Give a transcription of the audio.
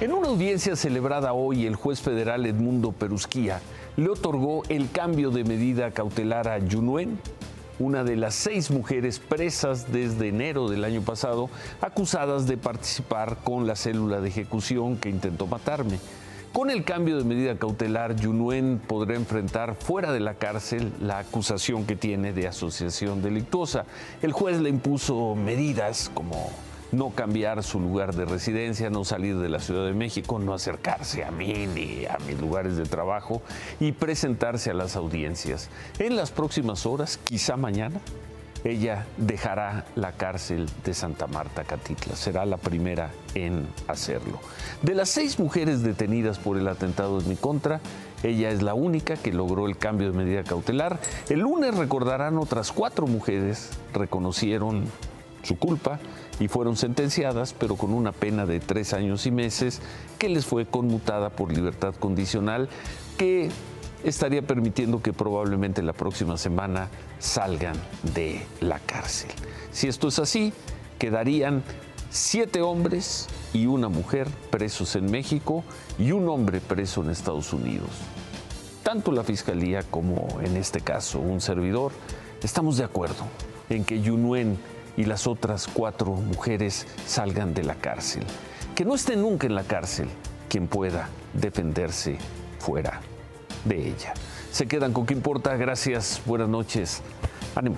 En una audiencia celebrada hoy, el juez federal Edmundo Perusquía le otorgó el cambio de medida cautelar a Yunuen, una de las seis mujeres presas desde enero del año pasado, acusadas de participar con la célula de ejecución que intentó matarme. Con el cambio de medida cautelar, Yunuen podrá enfrentar fuera de la cárcel la acusación que tiene de asociación delictuosa. El juez le impuso medidas como no cambiar su lugar de residencia, no salir de la Ciudad de México, no acercarse a mí ni a mis lugares de trabajo y presentarse a las audiencias. En las próximas horas, quizá mañana, ella dejará la cárcel de Santa Marta Catitla. Será la primera en hacerlo. De las seis mujeres detenidas por el atentado en mi contra, ella es la única que logró el cambio de medida cautelar. El lunes recordarán otras cuatro mujeres reconocieron su culpa y fueron sentenciadas, pero con una pena de tres años y meses que les fue conmutada por libertad condicional, que estaría permitiendo que probablemente la próxima semana salgan de la cárcel. Si esto es así, quedarían siete hombres y una mujer presos en México y un hombre preso en Estados Unidos. Tanto la Fiscalía como en este caso un servidor estamos de acuerdo en que Yunuen y las otras cuatro mujeres salgan de la cárcel. Que no esté nunca en la cárcel quien pueda defenderse fuera de ella. Se quedan con qué importa. Gracias. Buenas noches. Ánimo.